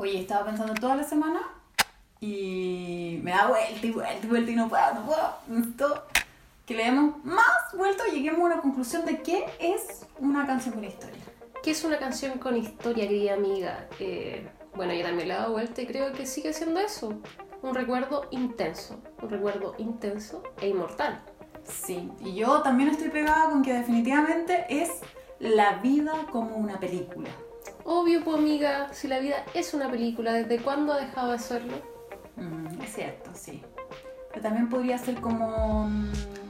Oye, estaba pensando toda la semana y me da vuelta y vuelta y vuelta y no puedo, no puedo. Necesito que le demos más vuelta y lleguemos a una conclusión de qué es una canción con historia. ¿Qué es una canción con historia, querida amiga? Eh, bueno, yo también le he dado vuelta y creo que sigue siendo eso. Un recuerdo intenso. Un recuerdo intenso e inmortal. Sí, y yo también estoy pegada con que definitivamente es la vida como una película. Obvio, pues amiga, si la vida es una película, ¿desde cuándo ha dejado de serlo? Mm, es cierto, sí. Pero también podría ser como...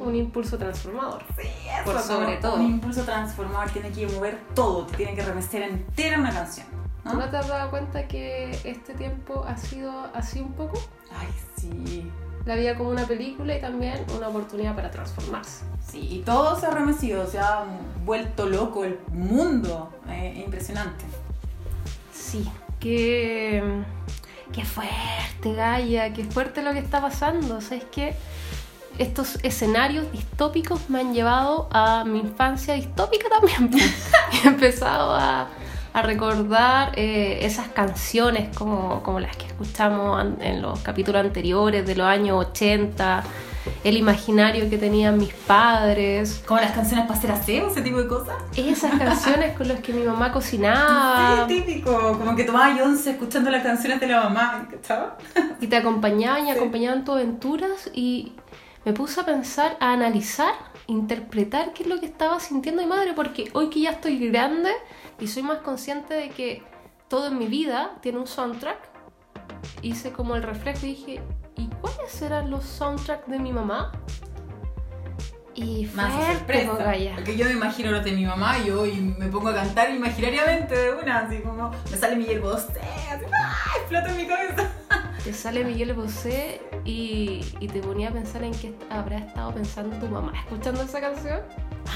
Un impulso transformador. Sí, eso, Por sobre todo. Un impulso transformador tiene que mover todo, te tiene que remecer entera una canción. ¿no? ¿Tú no te has dado cuenta que este tiempo ha sido así un poco? Ay, sí. La vida como una película y también una oportunidad para transformarse. Sí, y todo se ha remecido, se ha vuelto loco el mundo. Eh, impresionante. Sí, qué, fuerte, Gaia, qué fuerte lo que está pasando. ¿Sabes qué? Estos escenarios distópicos me han llevado a mi infancia distópica también. He empezado a, a recordar eh, esas canciones como, como las que escuchamos en los capítulos anteriores de los años 80, el imaginario que tenían mis padres, Como las canciones para hacer aseo, ese tipo de cosas. esas canciones con las que mi mamá cocinaba. Sí, típico. Como que tomaba once escuchando las canciones de la mamá, ¿cachai? y te acompañaban y Sí. acompañaban tus aventuras y me puse a pensar, a analizar, interpretar qué es lo que estaba sintiendo mi madre, porque hoy que ya estoy grande y soy más consciente de que todo en mi vida tiene un soundtrack, hice como el reflejo y dije, ¿y cuáles eran los soundtracks de mi mamá? Y Más fuerte, sorpresa. Gaya. Porque yo me imagino los de mi mamá y yo y me pongo a cantar imaginariamente de una, así como me sale Miguel Bosé, así, ¡ah! explota en mi cabeza. Te sale Miguel Bosé y, y te ponía a pensar en qué habrá estado pensando tu mamá escuchando esa canción.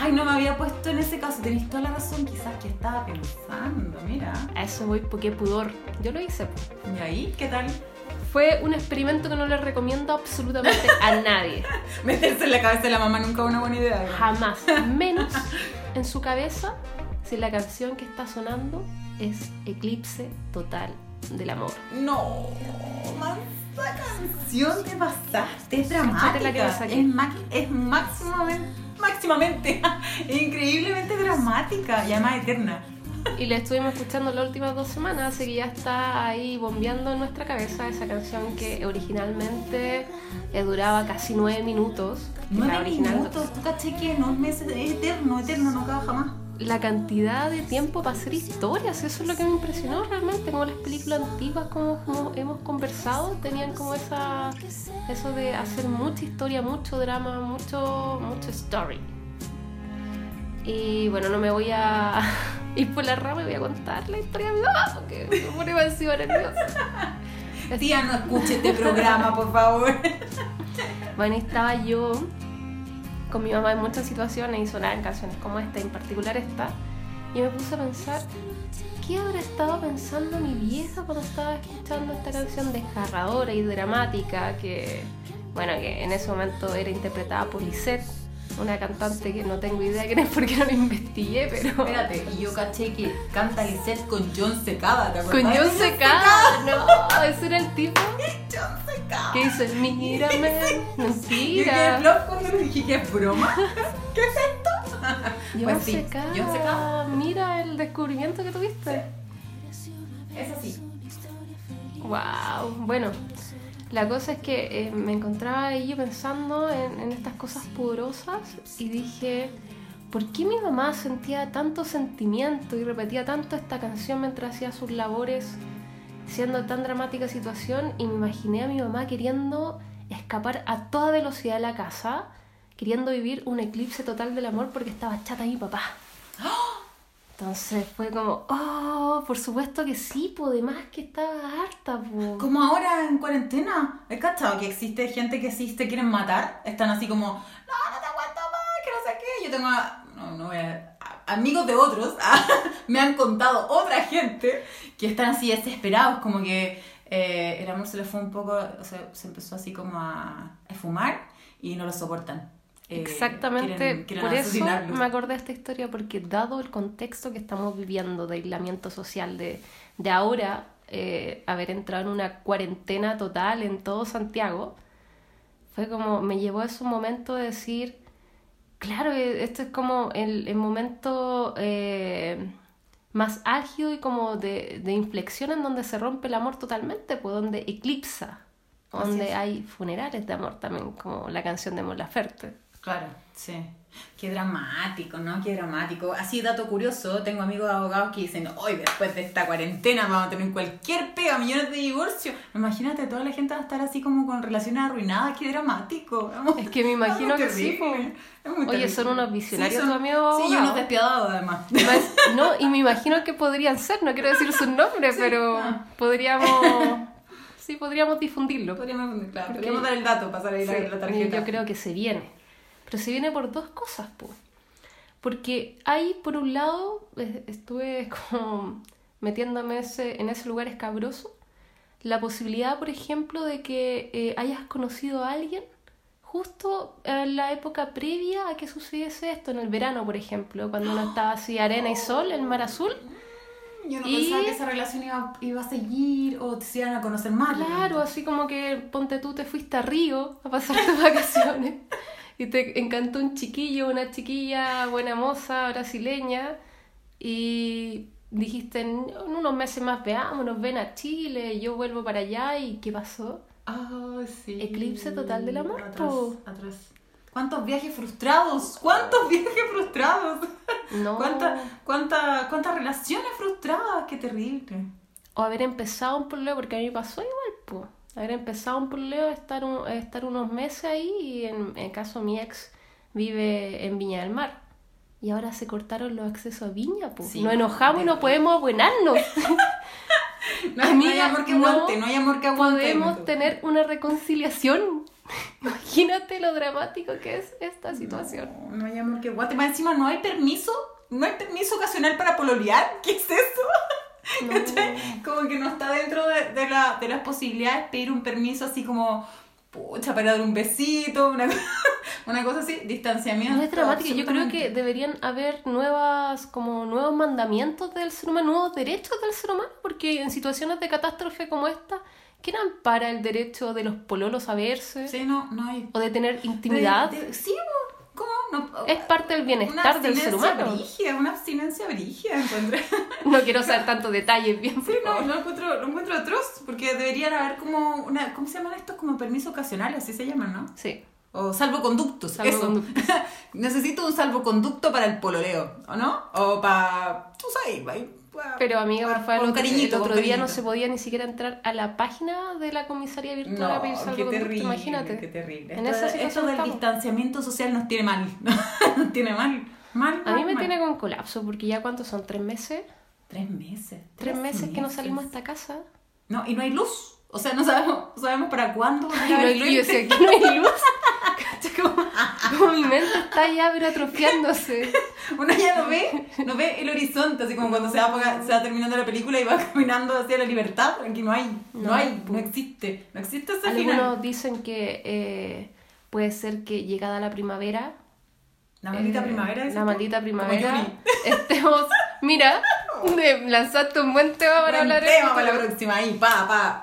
Ay, no me había puesto en ese caso, tenés toda la razón, quizás que estaba pensando, mira. A eso voy porque pudor. Yo lo hice. ¿Y ahí qué tal? Fue un experimento que no le recomiendo absolutamente a nadie. Meterse en la cabeza de la mamá nunca es una buena idea. ¿no? Jamás. Menos en su cabeza si la canción que está sonando es Eclipse Total del Amor. No, mansa canción te pasaste, es dramática. es, es máximamente, máximamente, increíblemente dramática y además eterna. Y la estuvimos escuchando las últimas dos semanas, así que ya está ahí bombeando en nuestra cabeza esa canción que originalmente eh, duraba casi nueve minutos. Nueve original- minutos, tú caché que no meses, es eterno, eterno, no acaba jamás. La cantidad de tiempo para hacer historias, eso es lo que me impresionó realmente, como las películas antiguas, como, como hemos conversado, tenían como esa eso de hacer mucha historia, mucho drama, mucho, mucho story. Y bueno, no me voy a ir por la rama y voy a contar la historia de mi mamá, porque me pone encima nerviosa. Tía, no escuche este programa, por favor. Bueno, estaba yo con mi mamá en muchas situaciones y sonaban canciones como esta, en particular esta, y me puse a pensar, ¿qué habrá estado pensando mi vieja cuando estaba escuchando esta canción desgarradora y dramática que, bueno, que en ese momento era interpretada por Lisette, una cantante que no tengo idea quién es porque no la investigué, pero... Espérate, y yo caché que canta Lisette con John Secada, ¿te acuerdas? Con John Secada, no, ese era el tipo John. Que dice, mírame, Yo quedé mentira. cuando le dije que es broma. ¿Qué es esto? John Pues sí, mira el descubrimiento que tuviste. Es así. Wow, bueno, la cosa es que eh, me encontraba ahí yo pensando en, en estas cosas pudorosas y dije, ¿por qué mi mamá sentía tanto sentimiento y repetía tanto esta canción mientras hacía sus labores, siendo tan dramática situación? Y me imaginé a mi mamá queriendo escapar a toda velocidad de la casa, queriendo vivir un eclipse total del amor porque estaba chata mi papá. Entonces fue como, oh, por supuesto que sí, po, de más que estaba harta, po. Como ahora en cuarentena. ¿Has cachado que existe gente que sí te quieren matar? Están así como, no, no te aguanto más, que no sé qué. Yo tengo, a- no, no voy a- a- amigos de otros, me han contado otra gente que están así desesperados, como que eh, el amor se le fue un poco, o sea, se empezó así como a, a fumar y no lo soportan. Eh, Exactamente, quieren- quieren por eso me acordé de esta historia, porque dado el contexto que estamos viviendo de aislamiento social de, de ahora, eh, haber entrado en una cuarentena total en todo Santiago, fue como, me llevó a ese momento de decir, claro, esto es como el, el momento eh, más álgido y como de, de inflexión en donde se rompe el amor totalmente, pues donde eclipsa, donde hay funerales de amor también, como la canción de Mon Laferte. Claro, sí. Qué dramático, ¿no? Qué dramático. Así, dato curioso, tengo amigos abogados que dicen, hoy después de esta cuarentena vamos a tener cualquier pega, millones de divorcios. Imagínate, toda la gente va a estar así como con relaciones arruinadas, qué dramático. Vamos- Es que me imagino que sí, terrible, es muy Oye, terrible. son unos visionarios son- tus amigos Sí, unos despiadados además. Más- No, y me imagino que podrían ser, no quiero decir sus nombres, pero podríamos, sí, podríamos difundirlo. Podríamos, claro, Porque- podríamos dar el dato, pasar ahí la- Sí, la, tarjeta. Yo creo que se viene. Pero se viene por dos cosas, po. Porque hay, por un lado, estuve como metiéndome ese, en ese lugar escabroso, la posibilidad, por ejemplo, de que eh, hayas conocido a alguien justo en la época previa a que sucediese esto, en el verano, por ejemplo, cuando uno estaba así, arena y sol, el mar azul. Yo no Y- pensaba que esa relación iba, iba a seguir o se iban a conocer más. Claro, así como que ponte tú te fuiste a Río a pasar tus vacaciones y te encantó un chiquillo, una chiquilla buena moza brasileña y dijiste en unos meses más veámonos, ven a Chile, yo vuelvo para allá y ¿qué pasó? Ay, sí. Eclipse total del amor, Atrás, atrás. ¿Cuántos viajes frustrados? ¿Cuántos viajes frustrados? No. ¿Cuántas cuánta, cuántas relaciones frustradas? Qué terrible. O haber empezado un pololeo, porque a mí me pasó igual. Haber empezado un pololeo, estar, un- estar unos meses ahí y en, en caso mi ex vive en Viña del Mar. Y ahora se cortaron los accesos a Viña, po. Sí, Nos enojamos y no podemos abuenarnos. No, no hay Amiga, amor que no aguante, no hay amor que aguante. podemos tener una reconciliación. Imagínate lo dramático que es esta situación. No, no hay amor que aguante. Más encima no hay permiso, no hay permiso ocasional para pololear. ¿Qué es eso? No. Como que no está dentro de, de, la, de las posibilidades pedir un permiso así como, pucha, para dar un besito, una, una cosa así, distanciamiento. No es dramático, yo creo que deberían haber nuevas, como nuevos mandamientos del ser humano, nuevos derechos del ser humano, porque en situaciones de catástrofe como esta, ¿quién ampara el derecho de los pololos a verse? Sí, no, no hay. O de tener intimidad. De- de-. No, Es parte del bienestar del ser humano. brígida, una abstinencia brígida, encontré. No quiero saber tantos detalles bien, Sí, no, lo encuentro, lo encuentro atroz, porque deberían haber como una, ¿cómo se llaman estos? Como permisos ocasionales, así se llaman, ¿no? Sí. O salvoconductos, eso. Salvoconductos. Necesito un salvoconducto para el pololeo, ¿o no? O para, tú sabes, Pero amiga, por favor, cariñito, el otro día no se podía ni siquiera entrar a la página de la comisaría virtual a No, pedir qué salvoconducto, terrible, imagínate. qué terrible. En Esto, situación del estamos. distanciamiento social nos tiene mal, nos tiene mal, mal, A mí me mal. tiene con colapso, porque ya cuántos son, tres meses, Tres meses. tres meses que no salimos a esta casa. No, y no hay luz. O sea, no sabemos, sabemos para cuándo. a no hay luz, yo decía, aquí no hay luz. Como, como mi mente está ya pero atrofiándose. Uno ya no ve, no ve el horizonte, así como cuando se va, se va terminando la película y va caminando hacia la libertad, aquí no hay, no, No, hay, no existe, no existe ese Algunos final. dicen que eh, puede ser que llegada la primavera. La maldita eh, primavera. La maldita primavera. Estemos. Mira, lanzaste un buen tema para Buen hablar tema esto. para la próxima, ahí, pa, pa.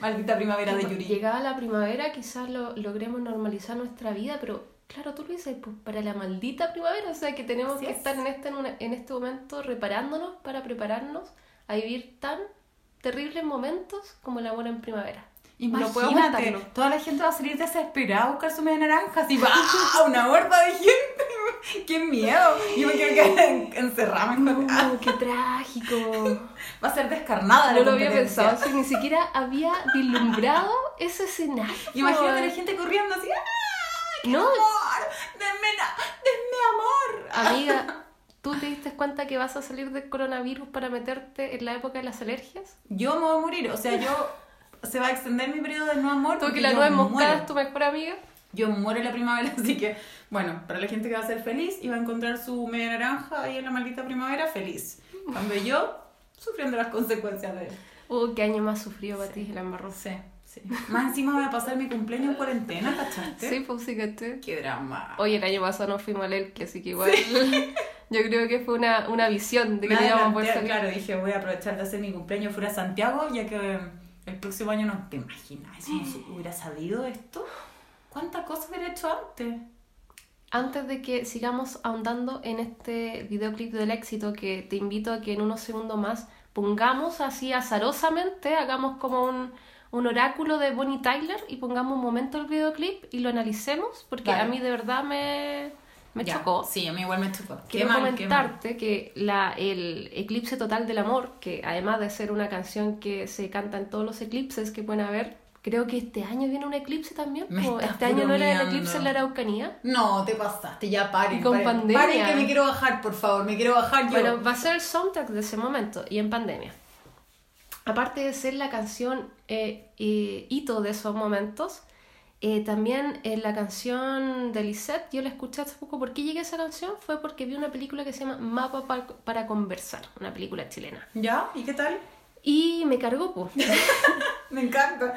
Maldita primavera de Yuri. Llegada la primavera, quizás lo, logremos normalizar nuestra vida, pero claro, tú lo dices, pues para la maldita primavera, o sea que tenemos Así que es. estar en este, en, una- en este momento reparándonos para prepararnos a vivir tan terribles momentos como el amor en primavera. No puedo Imagínate, aguantarlo. toda la gente va a salir desesperada a buscar su media naranja, así, ¡va! Una horda de gente. ¡Qué miedo! Yo me quiero quedar en- encerrada. Ah, ¡Oh, qué trágico! Va a ser descarnada la No lo había pensado, así, ni siquiera había vislumbrado ese escenario. Imagínate la gente corriendo así, ¡ah! No, amor! ¡Denme, amor! amiga, ¿tú te diste cuenta que vas a salir del coronavirus para meterte en la época de las alergias? Yo me voy a morir, o sea, yo... Se va a extender mi periodo de no amor. ¿Tú que la nuez moscada es tu mejor amiga? Yo muero en la primavera, así que, bueno, para la gente que va a ser feliz y va a encontrar su media naranja ahí en la maldita primavera, feliz. Cuando yo, sufriendo las consecuencias de Oh, qué año más sufrido para ti, la embarró. Sí, sí. Más encima voy a pasar mi cumpleaños en cuarentena, ¿cachaste? Sí, pues sí, ¿caché? Qué drama. Oye, el año pasado no fuimos al Elke, así que igual Yo creo que fue una, una visión de que íbamos poder salir. claro, dije, voy a aprovechar de hacer mi cumpleaños fuera a Santiago, ya que el próximo año no te imaginas, si no hubiera sabido esto, ¿cuántas cosas hubiera hecho antes? Antes de que sigamos ahondando en este videoclip del éxito, que te invito a que en unos segundos más pongamos así azarosamente, hagamos como un, un oráculo de Bonnie Tyler y pongamos un momento el videoclip y lo analicemos, porque Vale. a mí de verdad me, me Ya, chocó. Sí, a mí igual me chocó. Qué Quiero mal, qué mal. comentarte que la, el Eclipse Total del Amor, que además de ser una canción que se canta en todos los eclipses que pueden haber, creo que este año viene un eclipse también. O este año no era el eclipse en la Araucanía. No, te pasaste, ya paren. Y con paren, pandemia. Paren que me quiero bajar, por favor, me quiero bajar yo. Bueno, va a ser el soundtrack de ese momento y en pandemia. Aparte de ser la canción eh, eh, hito de esos momentos, eh, también en la canción de Lisette, yo la escuché hace poco. ¿Por qué llegué a esa canción? Fue porque vi una película que se llama Mapa pa- para Conversar, una película chilena. ¿Ya? ¿Y qué tal? Y me cargó, pues. Me encanta.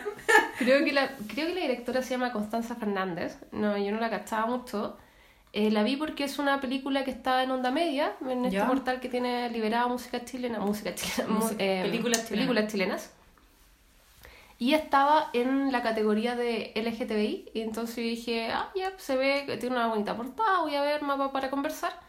Creo que, la, creo que la directora se llama Constanza Fernández. No, yo no la cachaba mucho. Eh, la vi porque es una película que está en Onda Media, en este Ya. portal que tiene liberada música chilena, música chilena, Música- eh, películas chilenas. películas chilenas. Y estaba en la categoría de LGTBI, y entonces dije, ah, ya, se ve que tiene una bonita portada, voy a ver mapa para conversar.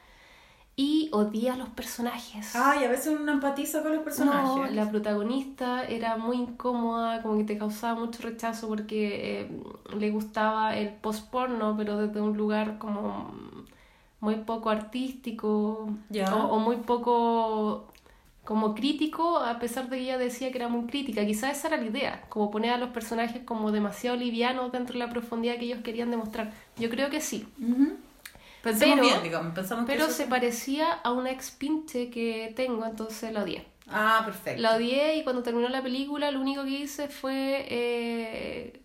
Y odié a los personajes. Ay, a veces uno empatiza con los personajes. No, la protagonista era muy incómoda, como que te causaba mucho rechazo porque eh, le gustaba el post-porno, pero desde un lugar como muy poco artístico o, o muy poco como crítico, a pesar de que ella decía que era muy crítica. Quizás esa era la idea, como poner a los personajes como demasiado livianos dentro de la profundidad que ellos querían demostrar. Yo creo que sí. Pensamos Pero- bien, digamos. Pensamos Pero se parecía a una ex pinche que tengo, entonces la odié. Ah, perfecto. La odié y cuando terminó la película lo único que hice fue... Eh,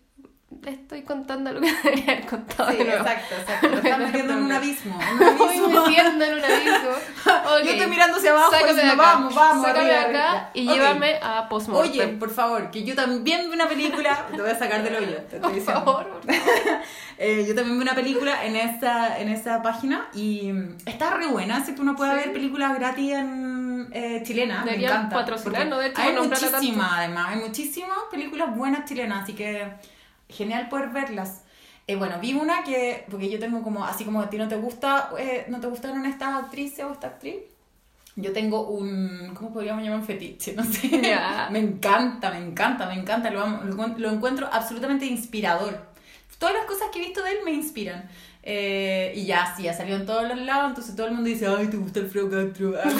estoy contando lo que debería haber contado Sí, de nuevo. exacto, exacto. Te estás metiendo en un abismo. en un abismo. metiendo en un abismo. Ok. Yo estoy mirando hacia abajo Sácame diciendo, acá. vamos, vamos, Sácame arriba, acá arriba. y Ok. llévame a Postmortem. Oye, por favor, que yo también vi una película. Te voy a sacar del hoyo. Te estoy por favor. por favor. Eh, yo también vi una película en esa, en esa página y está re buena, así que uno puede Sí. ver películas gratis en eh, chilenas. Me encanta. patrocinarnos, de hecho, hay muchísimas, además, hay muchísimas películas buenas chilenas, así que genial poder verlas. Eh, bueno, vi una que, porque yo tengo como, así como a ti no te gusta, eh, no te gustaron estas actrices o esta actriz, yo tengo un, ¿cómo podríamos llamar un fetiche? No sé. Me encanta, me encanta, me encanta, lo, lo encuentro absolutamente inspirador. Todas las cosas que he visto de él me inspiran. Eh, y ya, sí, ha salido en todos los lados, entonces todo el mundo dice, ay, ¿te gusta Alfredo Castro? es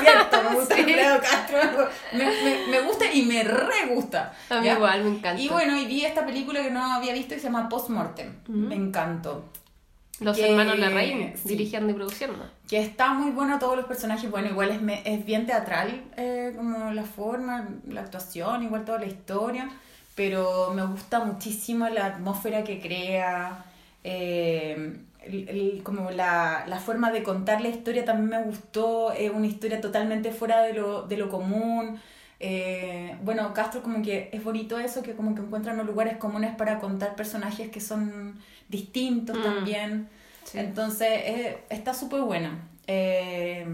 cierto, me gusta Sí. Alfredo Castro. Me, me, me gusta y me re gusta. A mí ¿ya? igual, me encanta. Y bueno, y vi esta película que no había visto que se llama Postmortem. Me encantó. Los que- hermanos Larraín sí. dirigiendo y produciendo. Que está muy bueno todos los personajes. Bueno, igual es, me- es bien teatral, eh, como la forma, la actuación, igual toda la historia. Pero me gusta muchísimo la atmósfera que crea. Eh, el- el- como la, la forma de contar la historia también me gustó. Es una historia totalmente fuera de lo, de lo común. Eh, bueno, Castro como que es bonito eso, que como que encuentran los lugares comunes para contar personajes que son distintos Mm. también. Sí. Entonces, eh, está súper buena. Eh,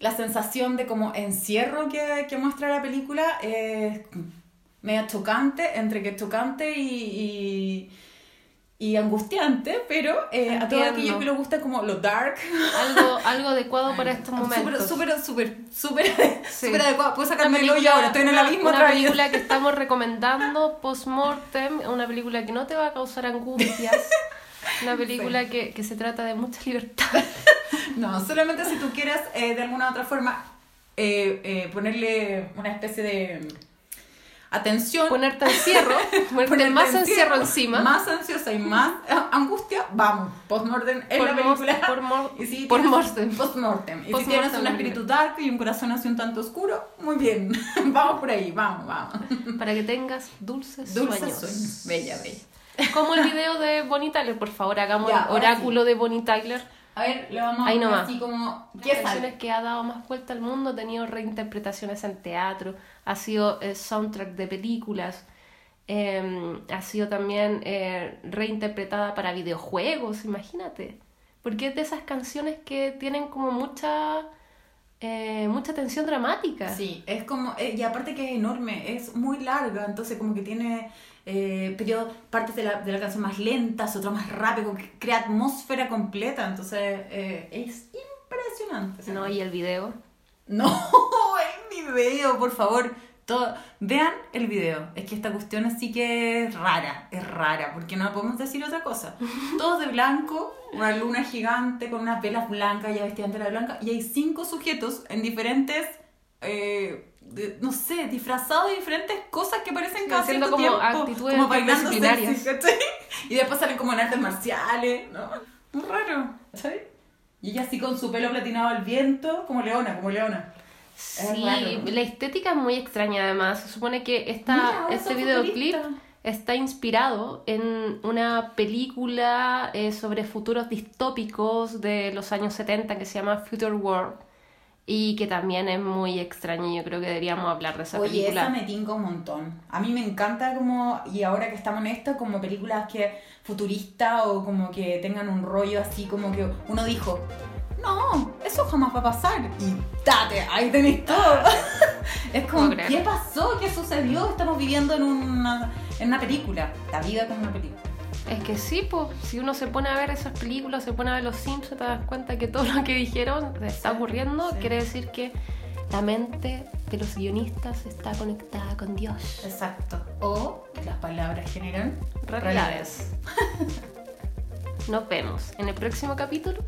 la sensación de como encierro que, que muestra la película es media chocante, entre que chocante y, y, y angustiante, pero eh, a todos aquellos que les gusta como lo dark, Algo, algo adecuado para estos momentos. súper, súper, súper, Sí. súper adecuado. Puedo sacarme el hoyo ahora, estoy en el una- abismo Una otra vez. película que estamos recomendando, Postmortem, una película que no te va a causar angustias. Una película que, que se trata de mucha libertad. No, solamente si tú quieres eh, de alguna u otra forma eh, eh, ponerle una especie de atención. Ponerte encierro, ponerte ponerte más encierro encima. Más ansiosa y más eh, angustia, vamos. Postmortem es Por la película. por y si por mortem. Postmortem. Y si tienes un espíritu dark y un corazón así un tanto oscuro, muy bien. vamos por ahí, vamos, vamos. Para que tengas dulces, Dulces sueños. sueños. Bella, bella. Como el video de Bonnie Tyler, por favor, hagamos Ya, el oráculo de Bonnie Tyler. A ver, le vamos Ahí a nomás. así como. Las ¿Qué canciones que ha dado más vuelta al mundo, ha tenido reinterpretaciones en teatro, ha sido eh, soundtrack de películas, eh, ha sido también eh, reinterpretada para videojuegos, imagínate. porque es de esas canciones que tienen como mucha eh, mucha tensión dramática. Sí, es como, eh, y aparte que es enorme, es muy larga, entonces como que tiene eh, partes de la, de la canción más lentas, otras más rápidas, crea atmósfera completa, entonces eh, es impresionante. No, y el video. No, el video, por favor. Todo, vean el video. Es que esta cuestión así que es rara, es rara, porque no podemos decir otra cosa. Todos de blanco, una luna gigante con unas velas blancas, ya vestida entera de blanca, y hay cinco sujetos en diferentes, eh, de- no sé, disfrazados de diferentes cosas que parecen Haciendo cierto como tiempo, actitudes como bailando disciplinarias. sexy, ¿cachai? Y después salen como en artes marciales, ¿no? Muy raro, ¿cachai? Y ella así con su pelo platinado al viento, como leona, como leona. Sí, la estética es muy extraña además. Se supone que esta, este videoclip está inspirado en una película eh, sobre futuros distópicos de los años 70 que se llama Future World y que también es muy extraña y yo creo que deberíamos hablar de esa Oye, película. esa me tinca un montón. A mí me encanta como, y ahora que estamos en esto, como películas que futuristas o como que tengan un rollo así como que uno dijo, no, eso jamás va a pasar. Y date, ahí tenéis todo. es como. ¿qué pasó? ¿Qué sucedió? Estamos viviendo en una, en una película. La vida como una película. Es que sí, pues, si uno se pone a ver esas películas, se pone a ver los Simpsons, te das cuenta que todo lo que dijeron está ocurriendo, sí. quiere decir que la mente de los guionistas está conectada con Dios. Exacto. O las palabras generan Realidades. Nos vemos en el próximo capítulo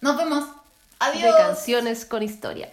Nos vemos. de Adiós. Canciones con Historia.